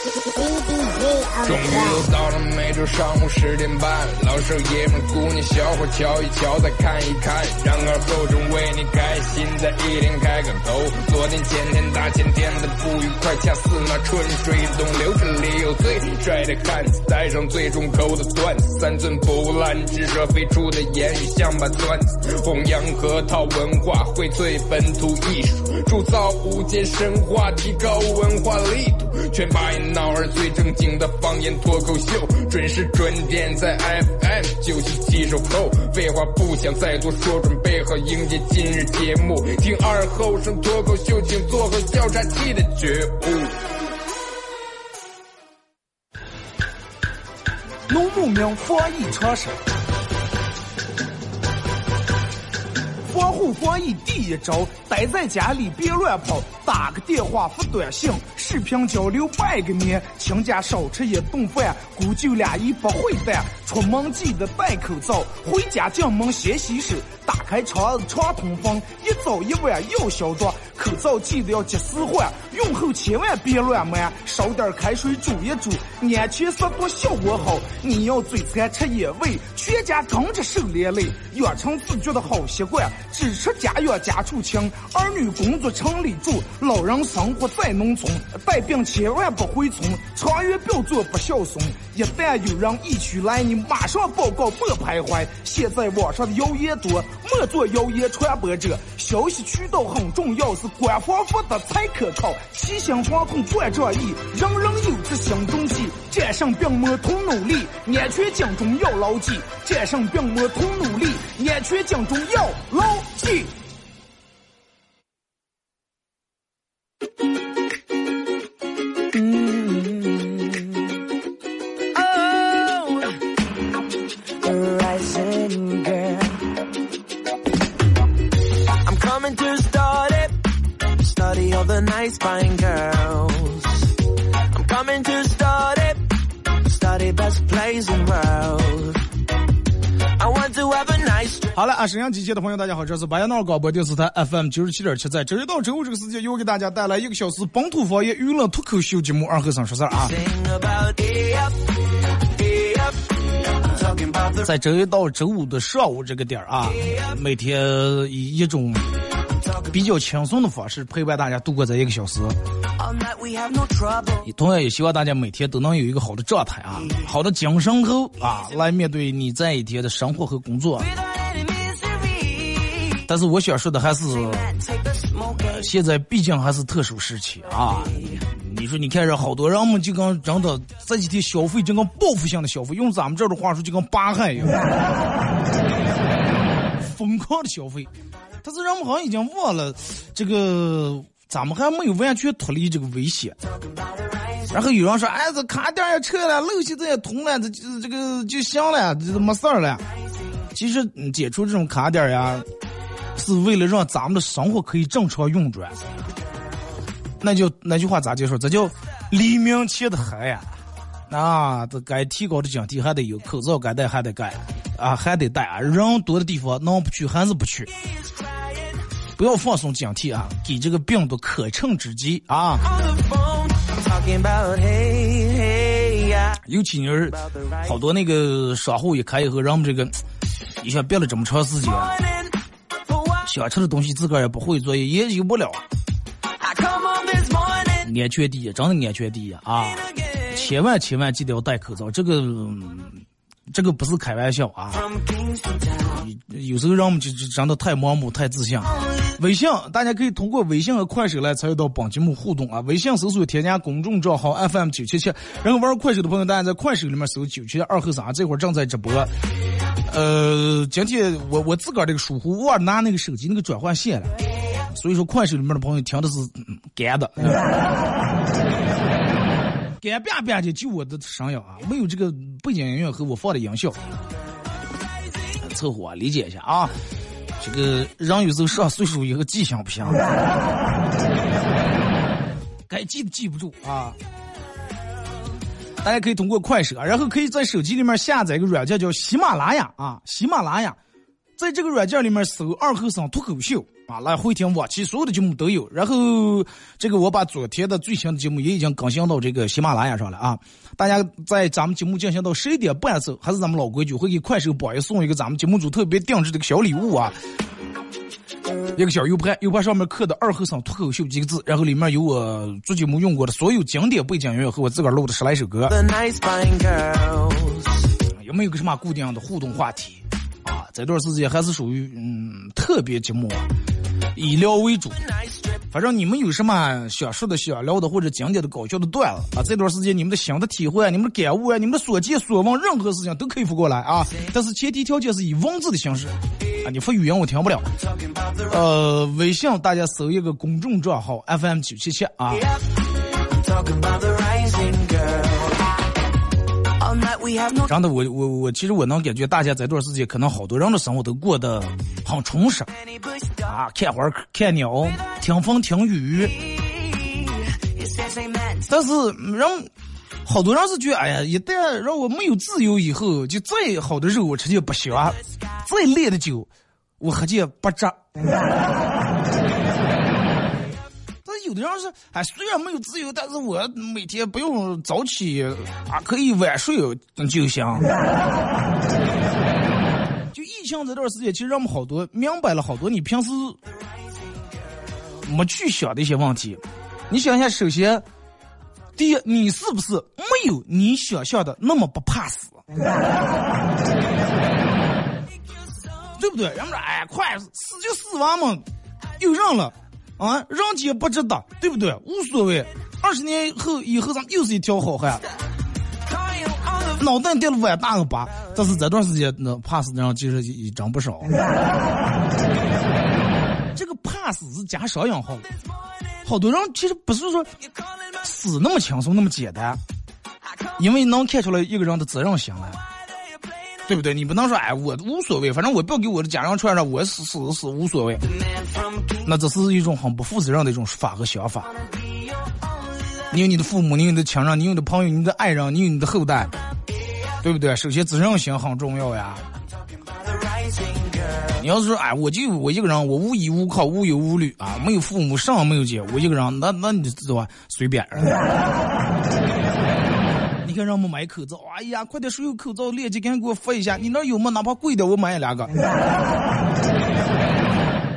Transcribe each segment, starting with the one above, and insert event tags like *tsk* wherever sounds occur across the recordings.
终于又到了每周上午十点半，老少爷们姑娘小伙瞧一瞧再看一看，然而后中为你开心在一天开个头。昨天前天大前天的不愉快，恰似那春水东流，这里有最帅的汉子，带上最重口的段子，三寸不烂之舌飞出的言语像把钻子，弘扬河套文化，荟萃本土艺术，铸造无间神话，提高文化力度，全把一闹儿最正经的方言脱口秀，准时准点在 FM 九七七收后。废话不想再多说，准备好迎接今日节目。听二后生脱口秀，请做好笑岔气的觉悟。农牧民防疫常识。防护防疫第一招，待在家里别乱跑，打个电话发短信，视频交流拜个年，亲家少吃一顿饭，姑舅俩一不会办，出门记得戴口罩，回家进门先洗手，打开窗子常通风，一早一晚要消毒，口罩记得要及时换，用后千万别乱买，烧点开水煮一煮，安全消毒效果好。你要嘴馋吃野味，全家跟着受连累，养成自觉的好习惯。只吃家养家畜清，儿女工作城里住，老人生活在农村，带病千万不回村，长远不要做不孝顺。一旦有人疫区来，你马上报告，莫徘徊。现在网上的谣言多，莫做谣言传播者。消息渠道很重要，是官方发的才可靠。齐心防控冠状疫，人人有责心中记。战胜病魔同努力，安全警钟要牢记。战胜病魔同努力，安全警钟要牢记。好了啊，沈阳机前的朋友，大家好，这是白羊闹广播电视台 FM 九十七点七，在周一到周五这个时间，又给大家带来一个小时本土方言娱乐脱口秀节目《二和尚说事儿》啊。在周一到周五的上午这个点儿啊，每天以一种比较轻松的方式陪伴大家度过这一个小时。同样也希望大家每天都能有一个好的状态啊，好的精神头啊，来面对你这一天的生活和工作。但是我想说的还是，现在毕竟还是特殊时期啊。你说，你看这好多人们就跟真的这几天消费就跟报复性的消费，用咱们这儿的话说就跟扒害一样，疯狂的消费。但是人们好像已经忘了，这个咱们还没有完全脱离这个危险。然后有人说，哎，这卡点也撤了，路现在也通了，这这这个就行了，这都没事儿了。其实解除这种卡点呀。是为了让咱们的生活可以正常运转，那就那句话咋结束？这叫黎明前的黑呀！啊，这该提高的警惕还得有，口罩该戴还得戴，啊，还得戴啊！人多的地方能不去还是不去？不要放松警惕啊，给这个病毒可乘之机啊！尤其你是好多那个商户一开以后，人们这个，你想憋了这么长时间。想吃的东西自个儿也不会做，也有不了。安全第一，真的安全第一啊！千万千万记得要戴口罩，这个这个不是开玩笑啊！有时候让我们就就真的太盲目、太自信。微信，大家可以通过微信和快手来参与到本节目互动啊！微信搜索添加公众账号 FM 九七七，然后玩快手的朋友，大家在快手里面搜九七二后三，这会儿正在直播。呃，今天我我自个儿这个疏忽，忘拿那个手机那个转换线了，所以说快手里面的朋友听的是干的，*laughs* 干吧吧的，就我的声音啊，没有这个背景音乐和我放的音效，凑合啊理解一下啊。这个人有时候上岁数以后记性不行，该记的记不住啊。大家可以通过快手，然后可以在手机里面下载一个软件叫喜马拉雅啊，喜马拉雅，在这个软件里面搜“二后生脱口秀”啊，来回听往期所有的节目都有。然后这个我把昨天的最新的节目也已经更新到这个喜马拉雅上了啊。大家在咱们节目进行到十一点半的时候，还是咱们老规矩，会给快手榜一送一个咱们节目组特别定制的小礼物啊，一个小 U 盘，U 盘上面刻的“二和尚脱口秀”几个字，然后里面有我做节目用过的所有经典背景音乐和我自个儿录的十来首歌。有没有个什么固定的互动话题啊？这段时间还是属于嗯特别寂寞，以聊为主。反正你们有什么想说的、想聊的或者经典的搞笑的段子啊，这段时间你们的新的体会、你们的感悟啊、你们的所见所闻，任何事情都可以发过来啊。但是前提条件是以文字的形式啊，你发语音我听不了。呃，微信大家搜一个公众账号 FM 九七七啊。真的，我我我，其实我能感觉大家这段时间可能好多人的生活都过得很充实啊，看花看鸟，听风听雨。但是人好多人是觉得，哎呀，一旦让我没有自由以后，就再好的肉我吃就不香，再烈的酒我喝就不值。*laughs* 有的人是，哎，虽然没有自由，但是我每天不用早起啊，可以晚睡就行。*laughs* 就疫情这段时间，其实让我们好多明白了好多你平时没去想的一些问题。你想一下，首先，第一，你是不是没有你想象的那么不怕死？对不对？人们说，哎，快死就死完嘛，有人了。啊，人间不值得，对不对？无所谓。二十年后，以后咱又是一条好汉，脑袋掉了碗大个疤。但是这段时间，那怕死的人其实也真不少。*laughs* 这个怕死是加双引号，好多人其实不是说死那么轻松那么简单，因为能看出来一个人的责任心来。对不对？你不能说哎，我无所谓，反正我不要给我的家人传上，我死死死无所谓。那这是一种很不负责任的一种说法和想法。你有你的父母，你有你的亲人，你有你的朋友，你的爱人，你有你的后代，对不对？首先责任心很重要呀。你要是说哎，我就我一个人，我无依无靠，无忧无虑啊，没有父母，上没有姐，我一个人，那那你知道吧？随便。*laughs* 你看，让我们买口罩，哎呀，快点，谁有口罩链接，赶紧给我发一下。你那有吗？哪怕贵点，我买两个。*laughs*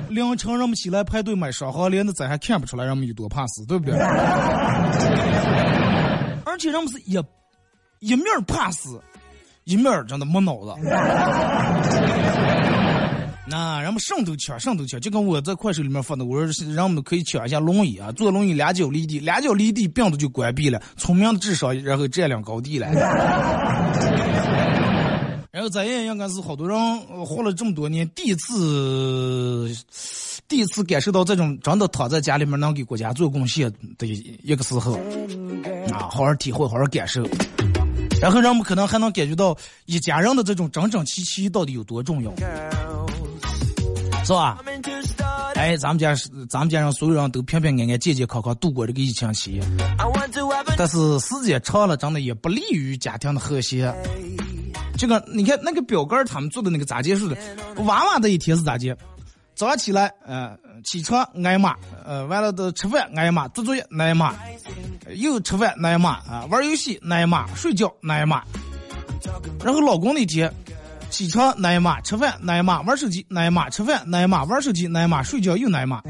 凌晨让我们起来排队买双黄连的，咱还看不出来，让我们有多怕死，对不对？*laughs* 而且让我们是一一面怕死，一面真的没脑子。那人们上都抢，上都抢，就跟我在快手里面发的，我说人们可以抢一下轮椅啊，坐轮椅两脚离地，两脚离地，病毒就关闭了。聪明的智商，然后占领高地了。*laughs* 然后咱也应该是好多人活了这么多年，第一次，第一次感受到这种真的躺在家里面能给国家做贡献的一个时候啊，好好体会，好好感受。然后人们可能还能感觉到一家人的这种整整齐齐到底有多重要。是吧？哎，咱们家是咱们家让所有人都平平安安、健健康康度过这个疫情期。但是时间长了，真的也不利于家庭的和谐。这个你看，那个表哥他们做的那个咋结束的？娃娃的一天是咋结？早上起来，呃，起床挨骂，呃，完了的吃饭挨骂，做作业挨骂，又吃饭挨骂啊，玩游戏挨骂，睡觉挨骂。然后老公那天。起床挨骂，吃饭挨骂，玩手机挨骂，吃饭挨骂，玩手机挨骂，睡觉又挨骂。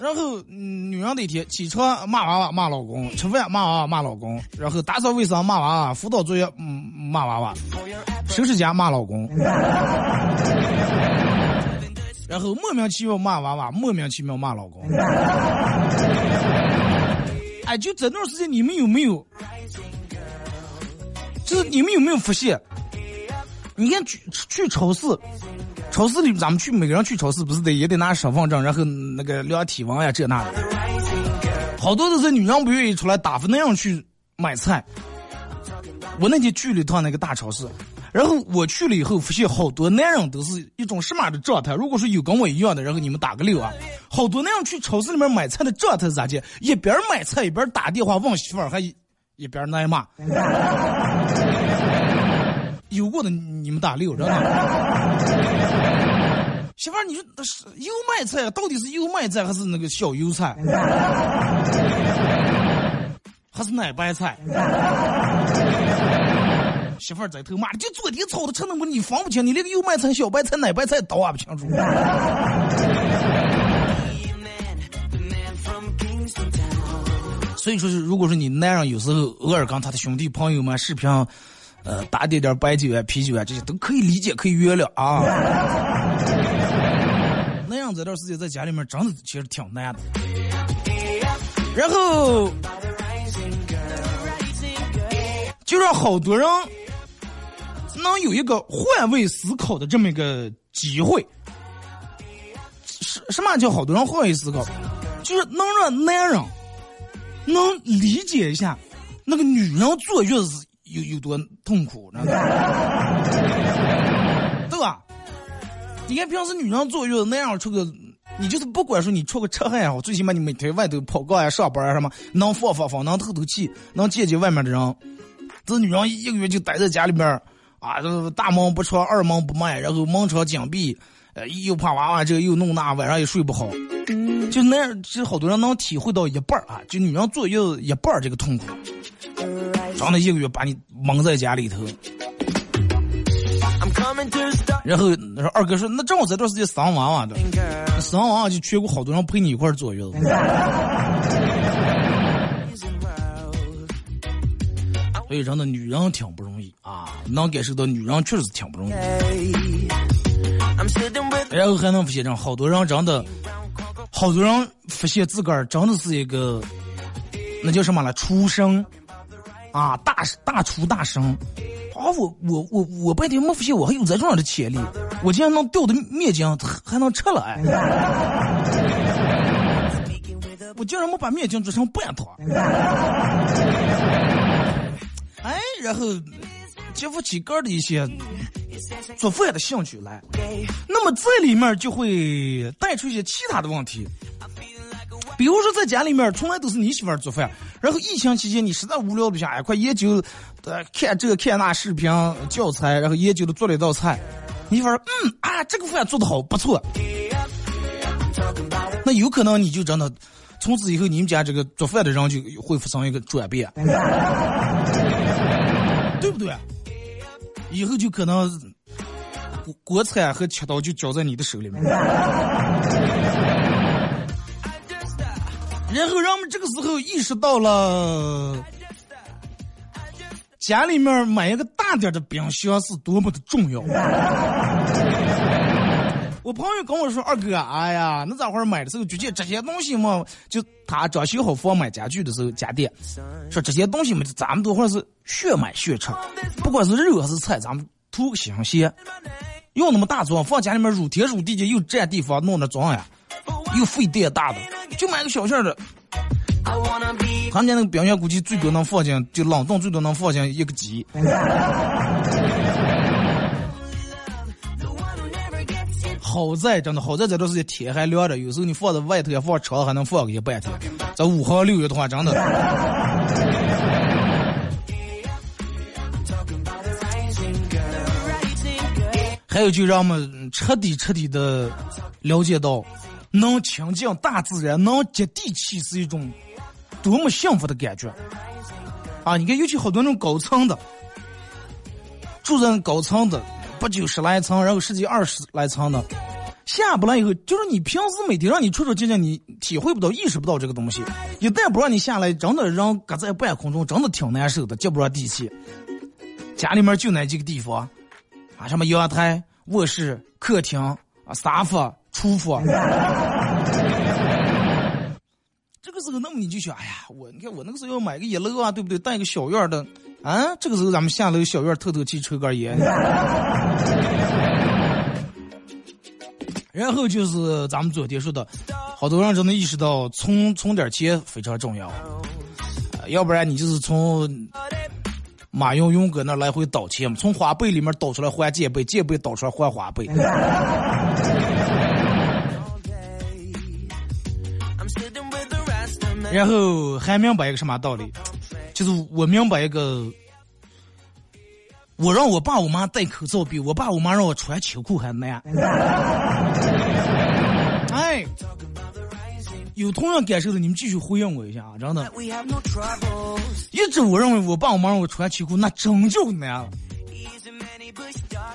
然后，女人那天起床骂娃娃骂老公，吃饭骂娃娃骂老公，然后打扫卫生骂娃娃，辅导作业嗯骂娃娃，收拾家骂老公，然后莫名其妙骂娃娃，莫名其妙骂老公。哎，就这段时间你们有没有？就是你们有没有发现？你看去去超市，超市里咱们去每个人去超市不是得也得拿身份证，然后那个量体温呀这那的。好多都是女人不愿意出来打发那样去买菜。我那天去了一趟那个大超市，然后我去了以后发现好多男人都是一种什么的状态？如果说有跟我一样的，然后你们打个六啊。好多那样去超市里面买菜的状态是咋的？一边买菜一边打电话问媳妇儿还。一边挨骂，*laughs* 有过的你们打六，知道吗？媳妇儿，你说是油麦菜到底是油麦菜还是那个小油菜，还是奶白菜？媳妇儿在头骂，就昨天炒的，成那么你分不清，你连个油麦菜、小白菜、奶白菜都不清楚。所以说是，如果说你男人有时候偶尔跟他的兄弟朋友们视频，呃，打点点白酒啊、啤酒啊，这些都可以理解，可以原谅啊。*laughs* 那样这段时间在家里面真的其实挺难的。然后就让好多人能有一个换位思考的这么一个机会。什什么叫好多人换位思考？就是能让男人。能理解一下，那个女人坐月子有有多痛苦，知道吧？*laughs* 对吧？你看平时女人坐月子那样出个，你就是不管说你出个车还好，最起码你每天外头跑个呀、上班啊什么，能放放放，能透透气，能见见外面的人。这女人一个月就待在家里边啊，大门不出，二门不迈，然后门窗紧闭，呃，又怕娃娃这个又弄那，晚上也睡不好。就那样，其实好多人能体会到一半啊，就女人坐月子一半这个痛苦，长了一个月把你蒙在家里头。然后二哥说：“那正好这段时间生娃娃的，生娃娃就全国好多人陪你一块坐月子。*laughs* ”所以真的女人挺不容易啊，能感受到女人确实是挺不容易。然后还能发现，好多人真的。好多人发现自个儿真的是一个，那叫什么了？出生啊，大大厨大生啊！我我我我半天没发现我还有这种样的潜力，我竟然能掉的面筋还能吃了哎！*laughs* 我竟然没把面筋做成半坨，哎，然后激发起个的一些。做饭的兴趣来，那么这里面就会带出一些其他的问题，比如说在家里面从来都是你媳妇做饭，然后疫情期间你实在无聊不下，快研究，呃，看这个看那视频教材，然后研究的做了一道菜，你媳妇嗯啊，这个饭做的好不错，那有可能你就真的从此以后你们家这个做饭的人就会发生一个转变，*laughs* 对不对？以后就可能国国产和切刀就交在你的手里面，然后让我们这个时候意识到了，家里面买一个大点的冰箱是多么的重要。我朋友跟我说：“二哥，哎呀，那咋会买的时候就见这些东西嘛？就他装修好房买家具的时候，家电说这些东西嘛，咱们都会是血买血吃，不管是肉还是菜，咱们图个新鲜。用那么大装，放家里面乳天乳地的，又占地方，弄那装呀，又费电大的，就买个小件的。他们家那个冰箱估计最多能放进，就冷冻最多能放进一个鸡。”好在真的好在这段时间天还凉着，有时候你放在外头也放车还能放个一半天。这五号六月的话，真的。还有就让我们彻底彻底的了解到，能亲近大自然，能接地气是一种多么幸福的感觉。啊，你看，尤其好多那种高层的，住在高层的。不就十来层，然后十几二十来层的，下不来以后，就是你平时每天让你出出进进，你体会不到、意识不到这个东西。一旦不让你下来，真的让搁在半空中，真的挺难受的，接不上地气。家里面就那几个地方，啊，什么阳台、卧室、客厅啊、沙发、厨房。这个时候，那么你就想，哎呀，我你看我那个时候要买个一楼啊，对不对？带个小院的。啊，这个时候咱们下楼小院透透气，抽根烟。然后就是咱们昨天说的，好多人真的意识到存存点钱非常重要，要不然你就是从马云勇哥那来回倒钱，从花呗里面倒出来还借呗，借呗倒出来还花呗。*laughs* 然后还明白一个什么道理？就是我明白一个我让我爸我妈戴口罩，比我爸我妈让我穿秋裤还难。*laughs* 哎，有同样感受的，你们继续回应我一下啊！真的，一直我认为我爸我妈让我穿秋裤，那真就难了。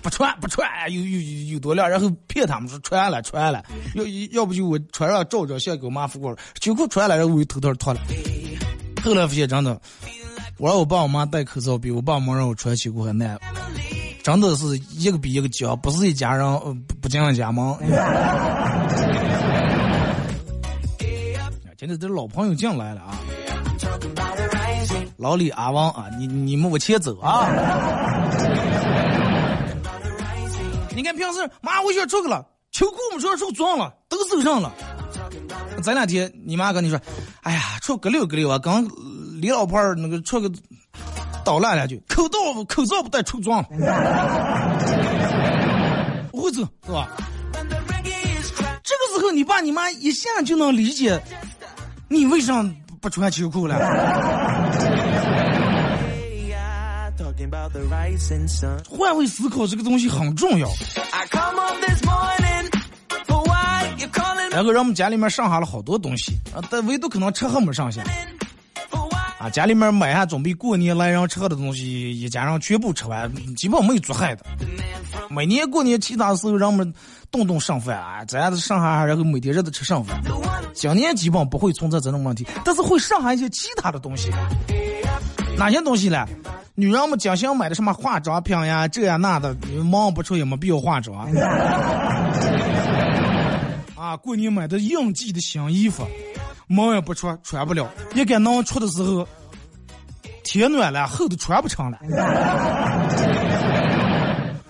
不穿不穿，有有有多亮，然后骗他们说穿了穿了，要要不就我穿上照照相给我妈发过来，秋裤穿了，然后我又偷偷脱了。后来发现真的，我让我爸我妈戴口罩，比我爸妈让我穿秋裤还难，真的是一个比一个僵，不是一家人不不进一家门。*laughs* 现在这老朋友进来了啊，老李阿王啊，你你们往前走啊。你看平时妈我想出去了，秋裤我们穿手脏了，都手上了。这两天你妈跟你说，哎呀，出个溜个溜啊，刚李老婆那个出个捣乱两句，口罩口罩不带出装，不会走是吧？这个时候你爸你妈一下就能理解，你为啥不穿秋裤了？换位思考这个东西很重要。然后让我们家里面剩下了好多东西啊，但唯独可能吃还没剩下。啊，家里面买下准备过年来人吃的东西，一家人全部吃完，基本没有做害的。每年过年其他时候，人们动动剩饭啊，这样子剩下，然后每天日都吃剩饭。今年基本不会存在这种问题，但是会剩下一些其他的东西。哪些东西呢？女人们经常买的什么化妆品呀，这呀那的，忙不出也没必要化妆。*laughs* 啊，过年买的应季的新衣服，毛也不出，穿不了。一该能出的时候，天暖了，厚的穿不成了。*laughs*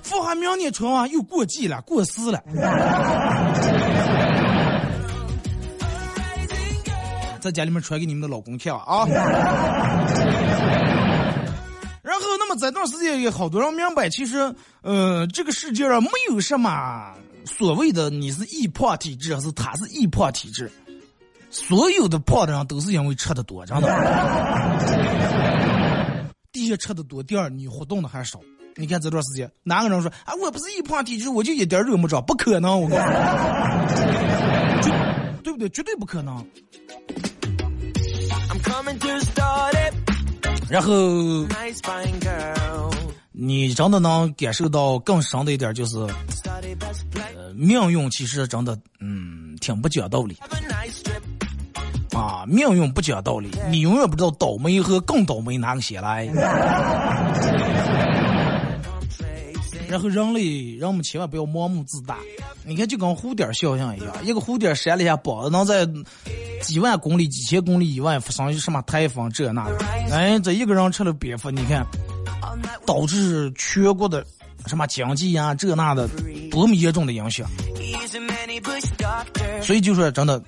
富还明年春啊，又过季了，过时了。*laughs* 在家里面穿给你们的老公看啊。*laughs* 然后，那么这段时间也好多人明白，其实，呃，这个世界上没有什么所谓的你是易胖体质，还是他是易胖体质，所有的胖的人都是因为吃的多，真的。第一吃的多，第二你活动的还少。你看这段时间，哪个人说啊，我不是易胖体质，我就一点肉没长，不可能，我告诉你，对不对？绝对不可能。然后，你真的能感受到更深的一点，就是，呃，命运其实真的，嗯，挺不讲道理。啊，命运不讲道理，你永远不知道倒霉和更倒霉哪个先来。*laughs* 然后人类，人们千万不要盲目自大。你看，就跟蝴蝶效应一样，一个蝴蝶扇了一下膀子，能在几万公里、几千公里以外发生什么台风这那的。哎，这一个人吃了蝙蝠，你看，导致全国的什么经济呀这那的多么严重的影响。所以就说真的，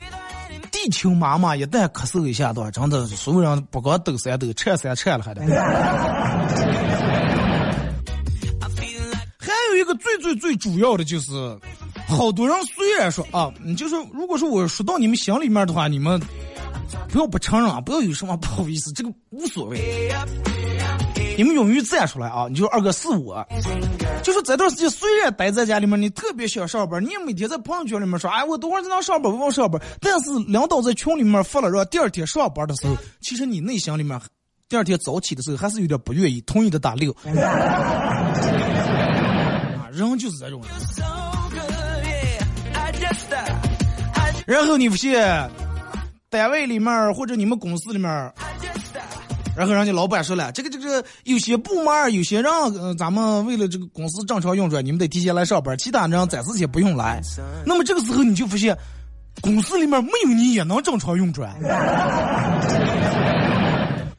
地球妈妈一旦咳嗽一下，的话，真的所有人不光抖三抖，颤三颤了还得。还有一个最最最主要的就是，好多人虽然说啊，你就说，如果说我说到你们心里面的话，你们不要不承认啊，不要有什么不好意思，这个无所谓。你们勇于站出来啊！你就二哥是我，就是这段时间虽然待在家里面，你特别想上班，你也每天在朋友圈里面说，哎，我等会儿才能上班，我要上班。但是领导在群里面发了，说第二天上班的时候，其实你内心里面，第二天早起的时候还是有点不愿意，同意的打六。啊人就是这种，然后你发现单位里面或者你们公司里面，然后人家老板说了，这个这个有些部门有些人，呃，咱们为了这个公司正常运转，你们得提前来上班，其他人暂时先不用来。那么这个时候你就发现，公司里面没有你也能正常运转。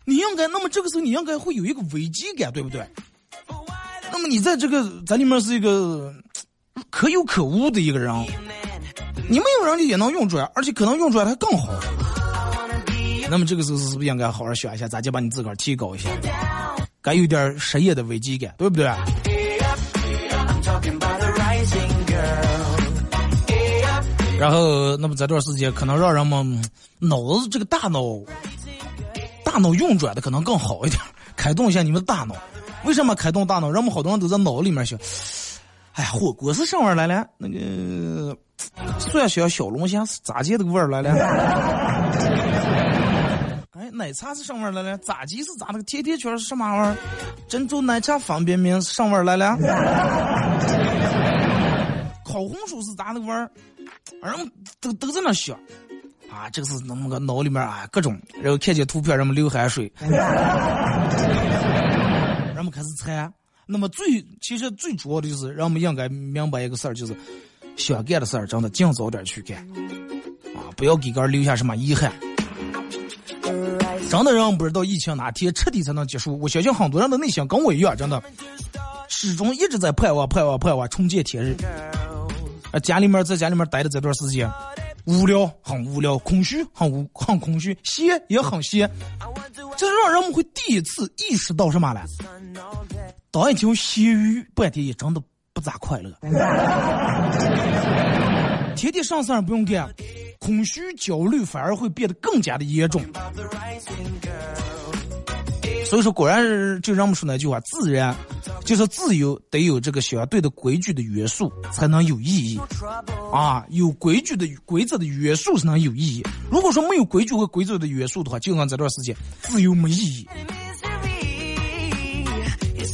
你应该，那么这个时候你应该会有一个危机感，对不对？那么你在这个在里面是一个可有可无的一个人，你没有人家也能用出来，而且可能用出来还更好。那么这个时候是不是应该好好想一下，咋就把你自个儿提高一下？该有点事业的危机感，对不对？然后，那么这段时间可能让人们脑子这个大脑大脑运转的可能更好一点，开动一下你们的大脑。为什么开动大脑？人们好多人都在脑里面想，哎呀，火锅是什么味来了？那个 *tsk* 蒜香小龙虾是咋接的个味儿来了？奶茶是什么味儿来了？炸鸡是咋的？甜甜圈是什么味儿？珍珠奶茶方便面是什么味儿来了？烤红薯是咋的味儿？人们都都在那想。啊，这个是那么个脑里面啊，各种，然后看见图片，人们流汗水，人们开始猜。那么最其实最主要的就是，人们应该明白一个事儿，就是想干的事儿，真的尽早点去干，啊，不要给个人留下什么遗憾。真的让不知道疫情哪天彻底才能结束。我相信很多人的内心跟我一样，真的始终一直在盼望、盼望、盼望重见天日。啊，家里面在家里面待的这段时间。无聊，很无聊；空虚，很无很空虚；闲也很闲。这让人们会第一次意识到什么了？当一条咸鱼，半天也真的不咋快乐。*laughs* 天天上山不用干，空虚焦虑反而会变得更加的严重。所以说，果然就让我们说那句话：自然就是自由，得有这个相对的规矩的约束，才能有意义。啊，有规矩的规则的约束才能有意义。如果说没有规矩和规则的约束的话，就让这段时间，自由没意义。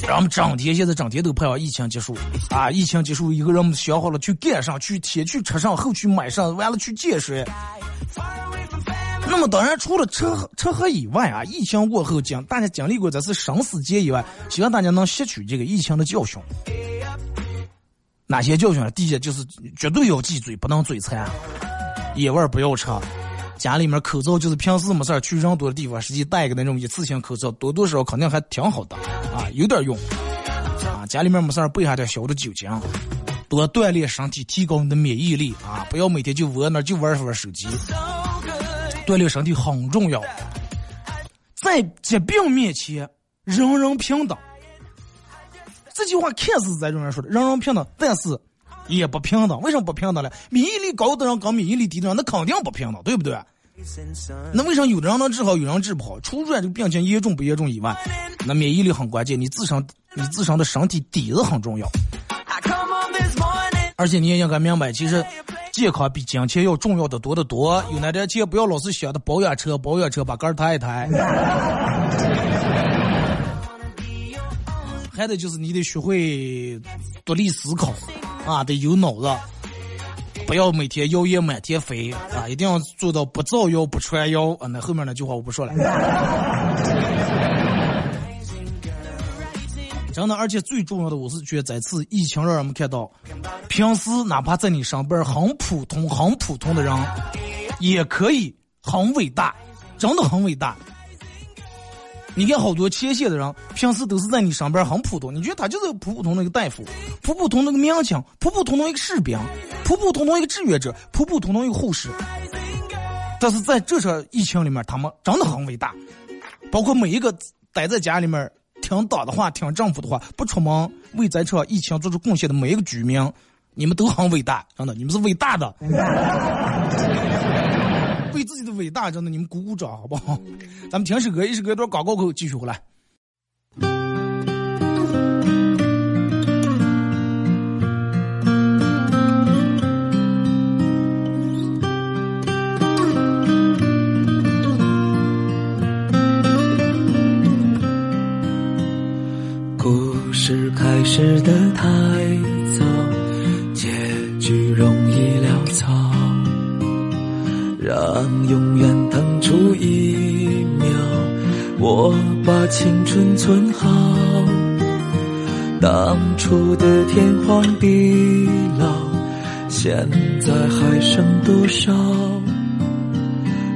让我们整天现在整天都盼望疫情结束啊！疫情结束以后，让我们想好了去干上，去先去吃上，后去买上，完了去健身。那么当然，除了吃喝吃喝以外啊，疫情过后经大家经历过这次生死劫以外，希望大家能吸取这个疫情的教训。哪些教训呢？第一就是绝对要忌嘴，不能嘴馋，野味不要吃，家里面口罩就是平时没事去人多的地方，实际戴个那种一次性口罩，多多少少肯定还挺好的啊，有点用啊。家里面没事备下点小的酒精，多锻炼身体，提高你的免疫力啊！不要每天就窝那就玩玩手机。锻炼身体很重要，在疾病面前，人人平等。这句话看似在中人说的，人人平等，但是也不平等。为什么不平等呢？免疫力高的人跟免疫力低的人，那肯定不平等，对不对？那为什么有的人能治好，有人治不好？除了这个病情严重不严重以外，那免疫力很关键，你自身你自身的身体底子很重要。而且你也应该明白，其实。健康比金钱要重要的多得多。有那点钱，不要老是想着保养车，保养车把杆抬一抬。*laughs* 还得就是你得学会独立思考啊，得有脑子，不要每天腰也满天飞啊，一定要做到不造谣不传谣啊。那后面那句话我不说了。真的，而且最重要的，我是觉得这次疫情让人们看到，平时哪怕在你身边很普通、很普通的人，也可以很伟大，真的很伟大。你看好多前线的人，平时都是在你身边很普通，你觉得他就是普普通的一个大夫，普普通的一个民警，普普通通一个士兵，普普通通一个志愿者，普普通通一个护士。但是在这场疫情里面，他们真的很伟大，包括每一个待在家里面。听党的话，听政府的话，不出门为这场疫情做出贡献的每一个居民，你们都很伟大，真的，你们是伟大的。为自己的伟大，真的，你们鼓鼓掌，好不好？咱们听首歌，一首歌一段广告口继续回来。故事开始的太早，结局容易潦草，让永远腾出一秒，我把青春存好。当初的天荒地老，现在还剩多少？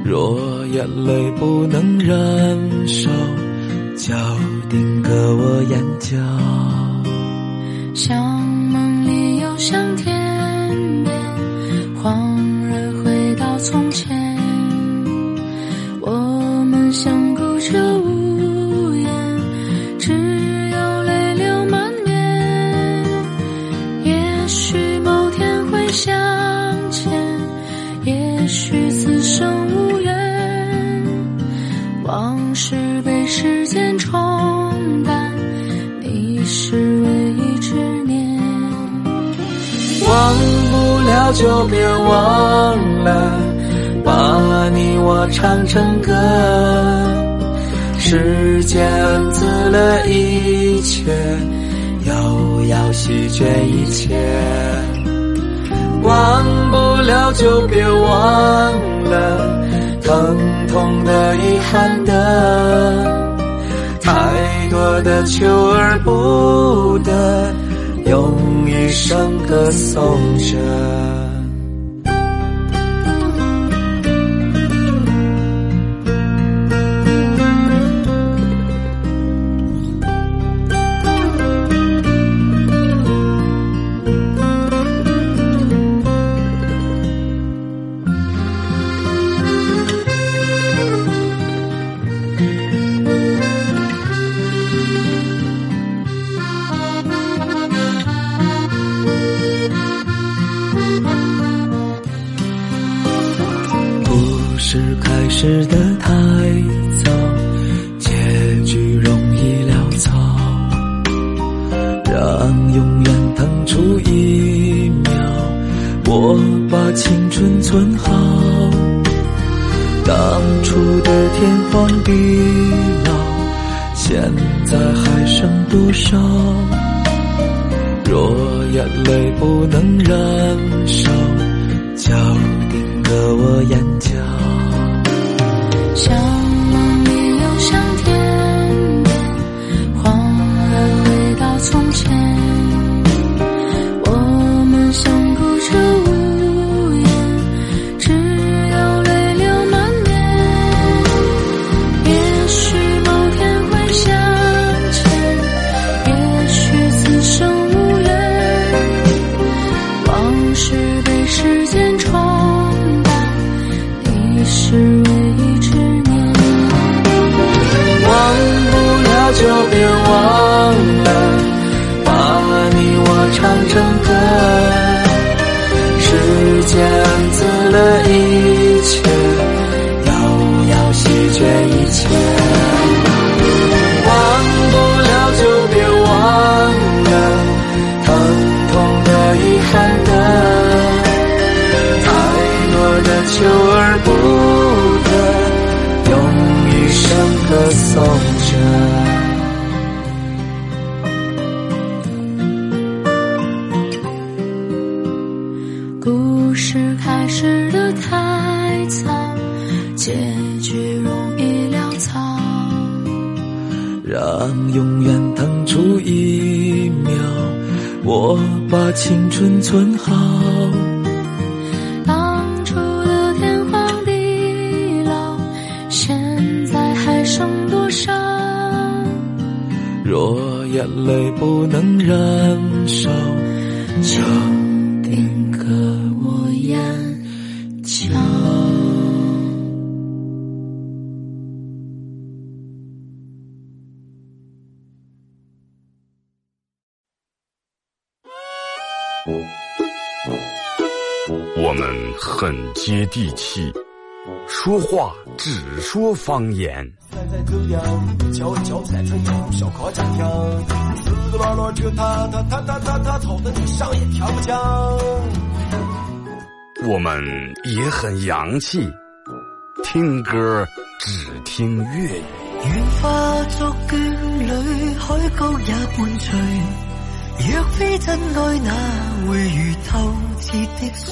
若眼泪不能燃烧，就定格我眼角。别忘了，把你我唱成歌。时间赐了一切，又要席卷一切。忘不了就别忘了，疼痛的、遗憾的，太多的求而不得，用一生歌颂着。多少？若眼泪不能忍把青春存好，当初的天荒地老，现在还剩多少？若眼泪不能燃烧，就。接地气，说话只说方言。我们也很洋气，听歌只听粤语。若非真爱，哪会如透彻的水？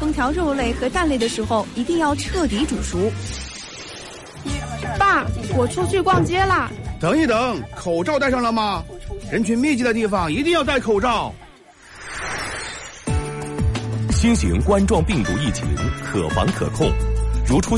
烹调肉类和蛋类的时候一定要彻底煮熟。爸，我出去逛街啦。等一等，口罩戴上了吗？人群密集的地方一定要戴口罩。新型冠状病毒疫情可防可控，如出。